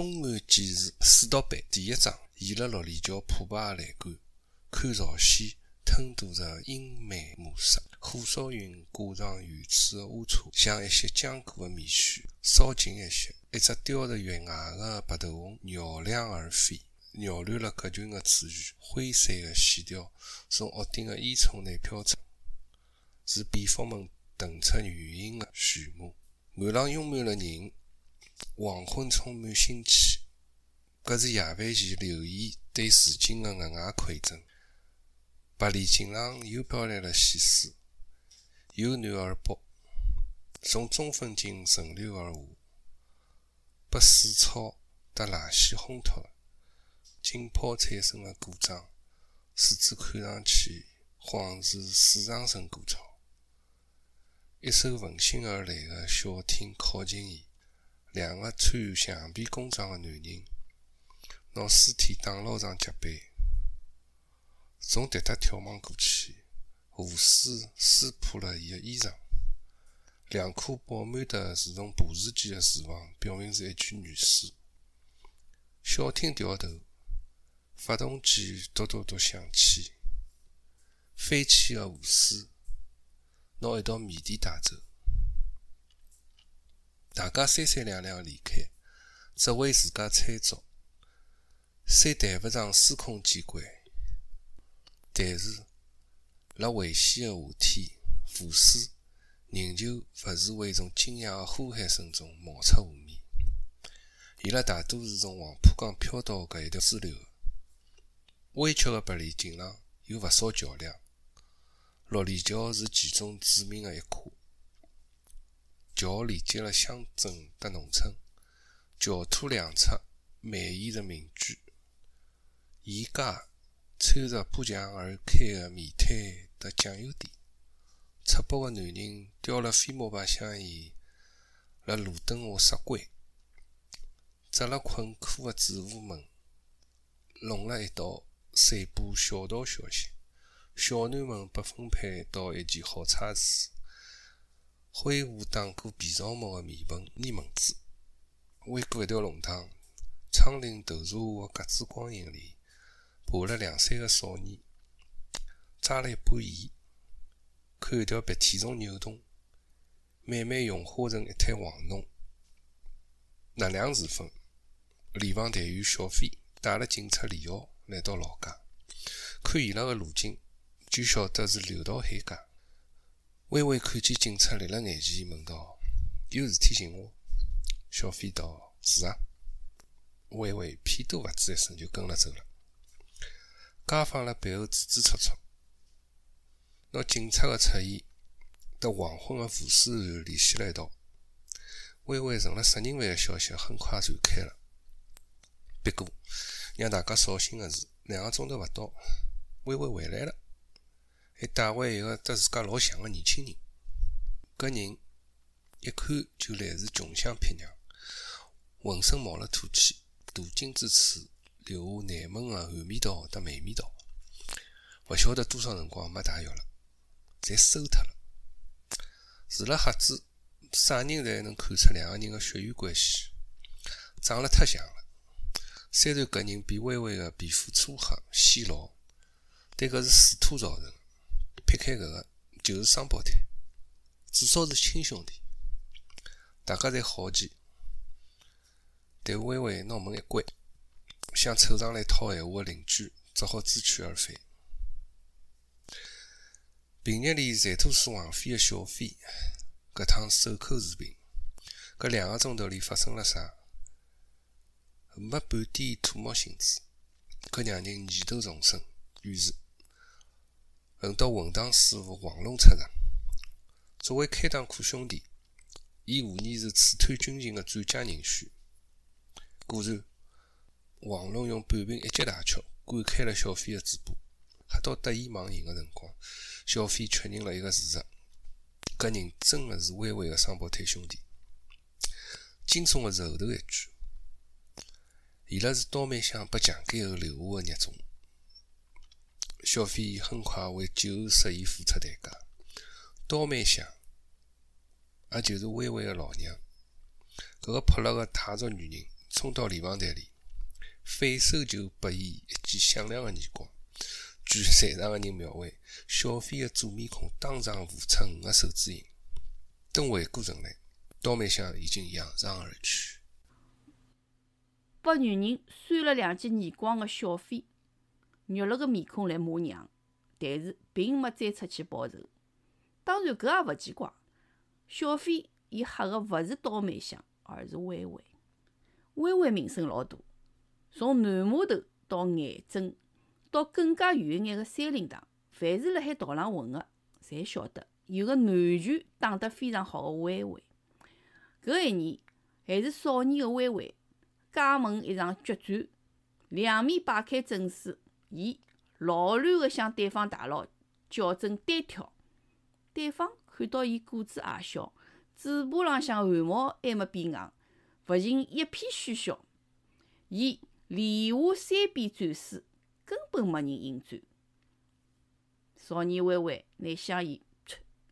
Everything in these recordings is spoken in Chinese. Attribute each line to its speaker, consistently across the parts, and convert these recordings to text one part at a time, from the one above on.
Speaker 1: 东岸纪事四到班第一章，沿了六里桥破败的栏杆，看朝鲜吞吐着英美模式。火烧云挂上远处的花车，像一些浆过的棉絮，稍近一些，一只叼着月牙的白头翁绕梁而飞，扰乱了各群的秩序。灰色的线条从屋顶的烟囱内飘出，是蝙蝠们腾出圆形的序幕。岸浪涌满了人，黄昏充满 sinh 气。搿是夜饭前留意对事情的额外馈赠。白里锦上又飘来了细丝。由南而北，从中分径顺流而下，被水草搭垃圾烘托了。浸泡产生的故障，使之看上去恍似水上生果草。一艘闻讯而来的小艇靠近伊，两个穿橡皮工装的男人拿尸体打捞上甲板，从迭搭眺望过去。湖水撕破了伊的衣裳，两颗饱满的自动捕鱼机的翅膀表明是一具女尸。小艇掉头，发动机嘟嘟嘟响起，飞起的湖水拿一道谜底带走。大家三三两两离开，只为自家猜足，虽谈不上司空见惯，但是。辣危险的夏天，湖水仍旧勿时会从惊讶的呼喊声中冒出湖面。伊拉大多是从黄浦江漂到搿一条支流的。弯曲的百里锦上有勿少桥梁，六里桥是其中著名的一块。桥连接了乡镇和农村，桥托两侧蔓延着民居，沿街穿着破墙而开的面摊。的酱油店，赤膊的男人叼了飞毛牌香烟，辣路灯下杀龟。扎了困苦的主妇们弄了一道散步小道消息。小囡们被分配到一件好差事，挥舞打过皮草帽的面盆捏蚊子。弯过一条弄堂，窗棂投射下的格子光影里，爬了两三个少年。扎了一把盐，看一条鼻涕虫扭动，慢慢融化成一滩黄脓。那两时分，联防队员小飞带了警察李浩来到老家，看伊拉的路径，就晓得是流到海家。微微看见警察立辣眼前，问道：“有事体寻我？”小飞道：“是啊。”微微屁都勿吱一声，就跟了走了。街坊辣背后指指戳戳。拿警察的出现和黄昏的浮尸案联系了一道，微微成了杀人犯的消息很快传开了。不过，让大家扫兴的是，两个钟头勿到，微微回来了，还带回一个和自家老像的年轻人。搿人一看就来自穷乡僻壤，浑身冒了土气，途经之处留下难闻的汗味道和霉味道，勿晓得多少辰光没洗浴了。侪馊脱了。除了瞎子，啥人侪能看出两个人的血缘关系，长了太像了。虽然搿人比微微的皮肤粗黑显老，但搿是水土造成。撇开搿个，就是双胞胎，至少是亲兄弟。大家侪好奇，但微微拿门一关，想凑上来套闲话的邻居只好知趣而返。平日里馋吐水横飞的小飞，搿趟守口如瓶。搿两个钟头里发生了啥？没半点土木性质，搿让人疑窦丛生。于是，轮到混账师傅黄龙出场。作为开膛苦兄弟，伊无疑是刺探军情的最佳人选。果然，黄龙用半瓶一级大曲灌开了小飞的嘴巴，吓到得意忘形的辰光。小飞确认了一个事实：搿人真的是微微的双胞胎兄弟。惊悚的是后头一句：伊拉是刀妹乡被强奸后留下的孽种。小飞很快为酒后失言付出代价。刀妹想，也就是微微的老娘，搿个泼辣个泰族女人，冲到理发台里，反手就拨伊一记响亮的耳光。据在场的人描绘，小飞的左面孔当场浮出五个手指印。等回过神来，刀妹想已经扬长而去。
Speaker 2: 拨女人扇了两记耳光的小飞，肉了个面孔来骂娘，但是并没再出去报仇。当然，搿也勿奇怪。小飞伊吓个勿是刀妹香，而是微微。微微名声老大，从南码头到眼镇，到更加远一眼个三林塘，凡是辣海道上混个，侪晓得有个南拳打得非常好个微微。搿一年，还是少年个微微，加盟一场决战，两面摆开阵势，伊老乱个向对方大佬较真单挑。对方看到伊个子矮小，嘴巴浪向汗毛还没变硬。勿禁一片喧嚣，伊连下三遍战书，根本没人应战。少年微微拿香烟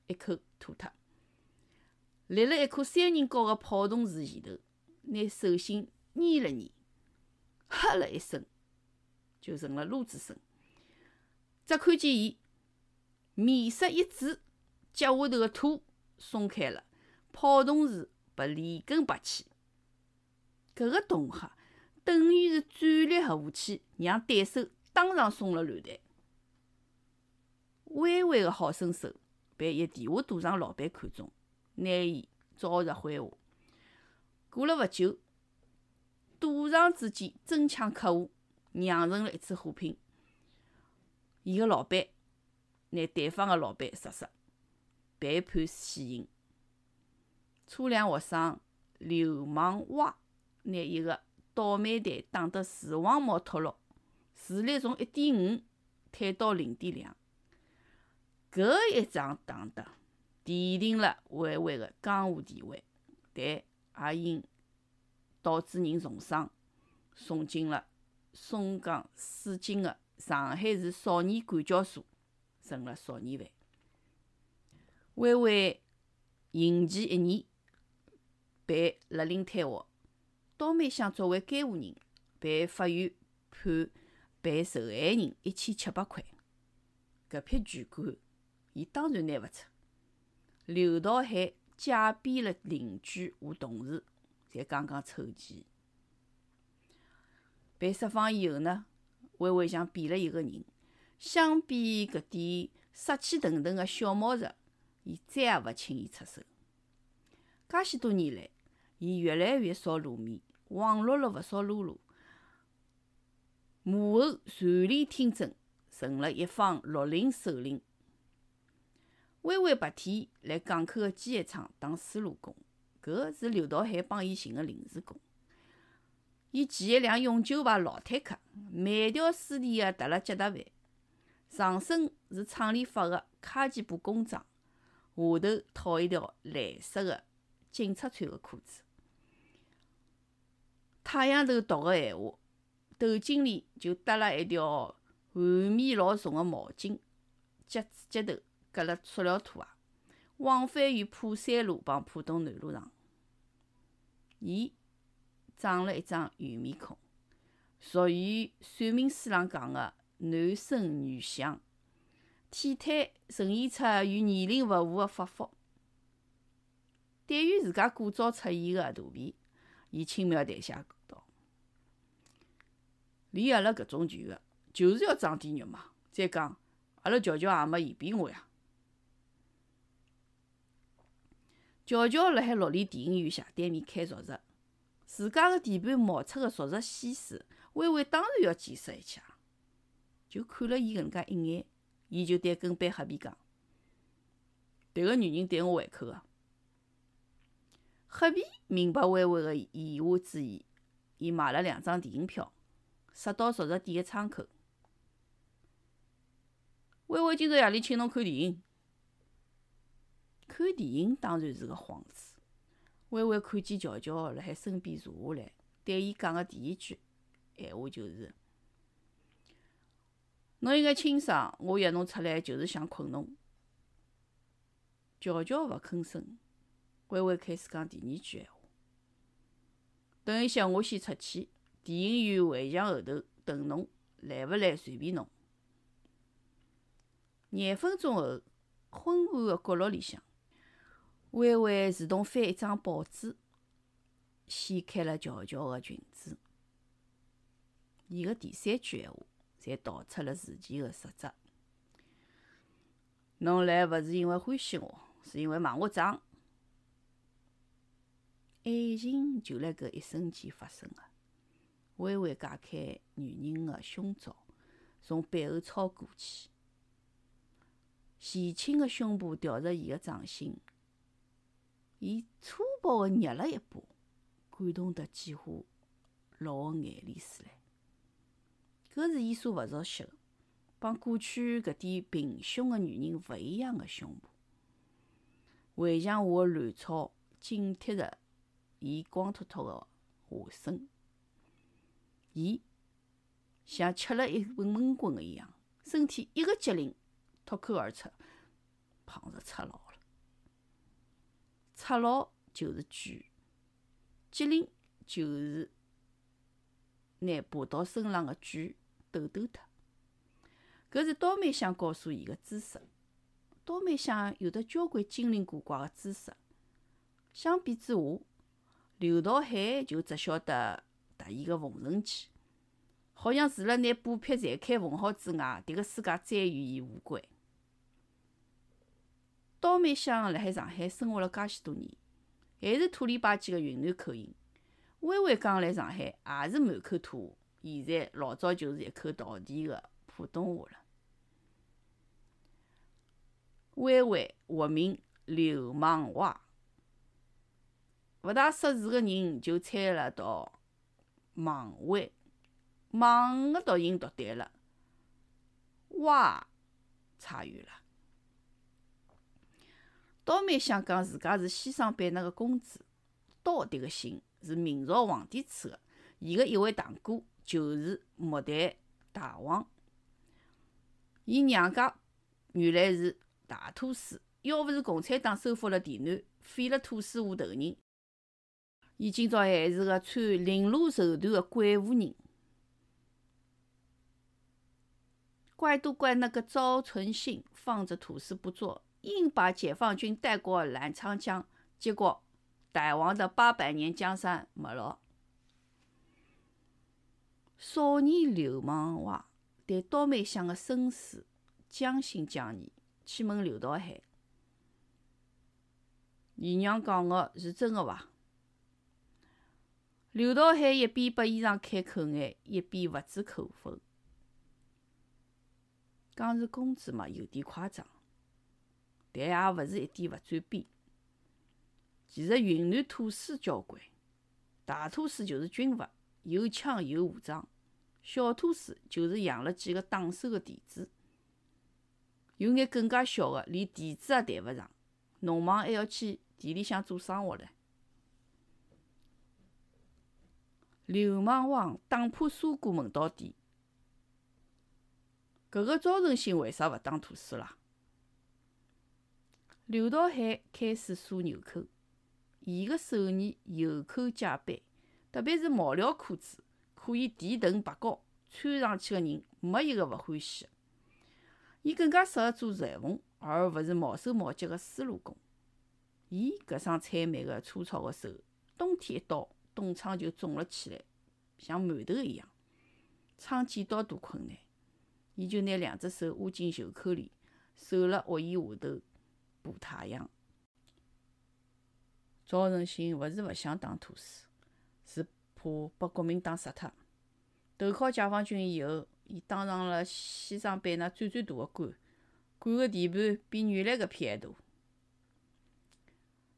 Speaker 2: 一口吐脱，立辣一棵三人高个泡桐树前头，拿手心捏了捏，哈了一声，就成了撸子声。只看见伊面色一紫，脚下头个土松开了，泡桐树被连根拔起。搿个动吓等于是战略核武器，让对手当场松了乱台。微微个好身手被一地下赌场老板看中，拿伊招入麾下。过了勿久，赌场之间争抢客户，酿成了一次火拼。伊个老板拿对方个老板杀死，被判死刑。车辆学生流氓蛙。拿一个倒霉蛋打得视网膜脱落，视力从一点五退到零点两。搿一仗打得奠定了微微的江湖地位，但也因导致人重伤，送进了松江市警的上海市少年管教所，成了少年犯。微微刑期一年，被勒令退学。刀妹香作为监护人，被法院判赔受害人一千七百块。搿笔巨款，伊当然拿勿出。刘道海借遍了邻居和同事，才刚刚凑齐。被释放以后呢，微微像变了一个人。相比搿点杀气腾腾个小毛贼，伊再也勿轻易出手。介许多年来，伊越来越少露面。网络了勿少喽啰，幕后传令听政，成了一方绿林首领。微微白天来港口个机械厂当水路工，搿是刘道海帮伊寻个临时工。伊骑一辆永久牌老坦克，慢条斯理个踏了脚踏板，上身是厂里发个卡其布工装，下头套一条蓝色个警察穿个裤子。太阳头毒个闲话，头颈里就搭了一条汗味老重个毛巾，脚趾脚头夹了塑料拖鞋，往返于浦山路帮浦东南路上。伊长了一张圆面孔，属于算命书上讲个男生女相，体态呈现出与年龄勿符的发福。对于自家过早出现个肚皮，伊轻描淡写。连阿拉搿种穷个，就是要长点肉嘛。再讲，阿拉乔乔也没嫌贫我呀。乔乔辣海绿里电影院斜对面开熟食，自家个地盘冒出个熟食西施，微微当然要见识一下。就看了伊搿能介一眼，伊就对跟班黑皮讲：“迭个女人对我胃口个。”黑皮明白微微个言下之意，伊买了两张电影票。杀到熟食店个窗口，微微今朝夜里请侬看电影。看电影当然是个幌子。微微看见乔乔辣海身边坐下来，对伊讲个第一句闲话就是：“侬应该清爽，我约侬出来就是想困侬。”乔乔勿吭声。微微开始讲第二句闲话：“等一下，我先出去。电影院围墙后头等侬，来勿来随便侬。廿分钟后，昏暗个角落里向，微微自动翻一张报纸，掀开了乔乔个裙子。伊个第三句闲话，侪道出了事情个实质。侬来勿是因为欢喜我，是因为买我账。爱情就辣搿一瞬间发生个。微微解开女人个胸罩，从背后抄过去，前倾个胸部吊着伊个掌心，伊粗暴个捏了一把，感动得几乎落眼泪水来。搿是伊所勿熟悉个，帮过去搿点平胸个女人勿一样个胸部。围墙下个乱草紧贴着伊光秃秃个下身。伊像吃了一本闷棍一样，身体一个激灵，脱口而出：“胖子赤佬。”赤佬就是举，激灵就是拿爬到身浪个举抖抖脱。搿是刀妹想告诉伊个知识。刀妹想有得交关精灵古怪个知识。相比之下，刘道海就只晓得。特异个缝纫机，好像除了拿布匹裁开缝好之外，迭个世界再与伊无关。刀妹香辣海上海生活了介许多年，还是土里吧唧个云南口音。微微刚来上海，也是满口土话，现在老早就是一口道地个普通话了。微微活名流氓娃，勿大识字个人就猜了到。莽歪，莽个读音读对了，哇，差远了。倒蛮想讲自家是西双版纳个公子，刀迭个姓是明朝皇帝赐个，伊个一位堂哥就是末代大王。伊娘家原来是大土司，要勿是共产党收复了田南，废了土司户头人。伊今朝还是个穿绫罗绸缎的贵妇人，怪都怪那个赵存信放着土司不做，硬把解放军带过澜沧江，结果傣王的八百年江山没了。少年流氓娃对刀妹香的身世将信将疑，去问刘道海：“姨娘讲的是真的伐？”刘道海一边拨衣裳开口眼，一边勿置可否。讲是公子嘛，有点夸张，但也勿是一点勿转变。其实云南土司交关，大土司就是军阀，有枪有武装；小土司就是养了几个打手的弟子。有眼更加小的，连弟子也谈勿上，农忙还要去田里向做生活唻。流氓王打破砂锅问到底，搿个赵存兴为啥勿当土司啦？刘道海开始梳纽扣，伊个手艺有口皆碑，特别是毛料裤子，可以提臀拔高，穿上去个人没一个勿欢喜。伊更加适合做裁缝，而勿是毛手毛脚个丝路工。伊搿双采美个粗糙个手，冬天一到。冻疮就肿了起来，像馒头一样。撑剪刀多困难，伊就拿两只手捂进袖口里，守辣屋檐下头补太阳。赵成新勿是勿想当土司，是怕拨国民党杀脱。投靠解放军以后，伊当上了西双版纳最最大个官，管个地盘比原来搿片还大。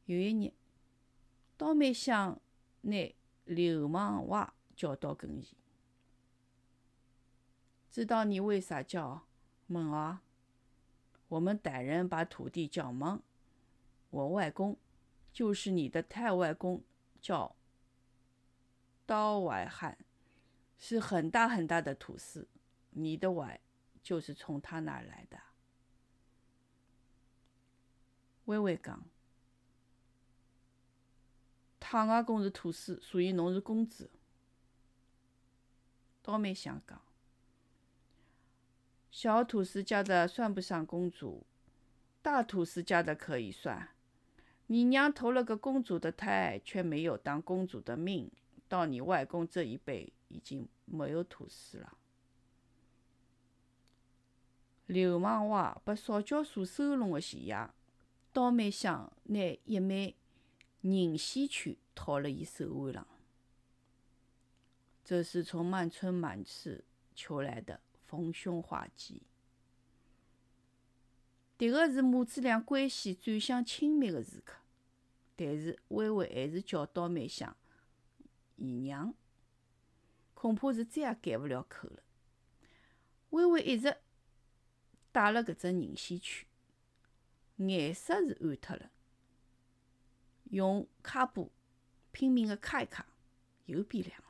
Speaker 2: 有一日，刀妹想。拿流氓娃叫到跟前，知道你为啥叫孟娃？我们傣人把土地叫孟，我外公就是你的太外公，叫刀外汉，是很大很大的土司，你的外就是从他那儿来的。微微讲。太外公是土司，所以侬是公子。倒霉相讲，小土司家的算不上公主，大土司家的可以算。你娘投了个公主的胎，却没有当公主的命，到你外公这一辈已经没有土司了。流氓娃被少教所收拢的钱爷，倒霉乡拿一枚银线圈套了伊手腕上。这是从曼村满市求来的逢凶化吉。迭个是母子俩关系转向亲密的时刻，但是微微还是叫倒霉乡姨娘，恐怕是再也改勿了口了。微微一直戴了搿只银线圈，颜色是暗脱了，用卡布拼命个卡一卡，又变亮了。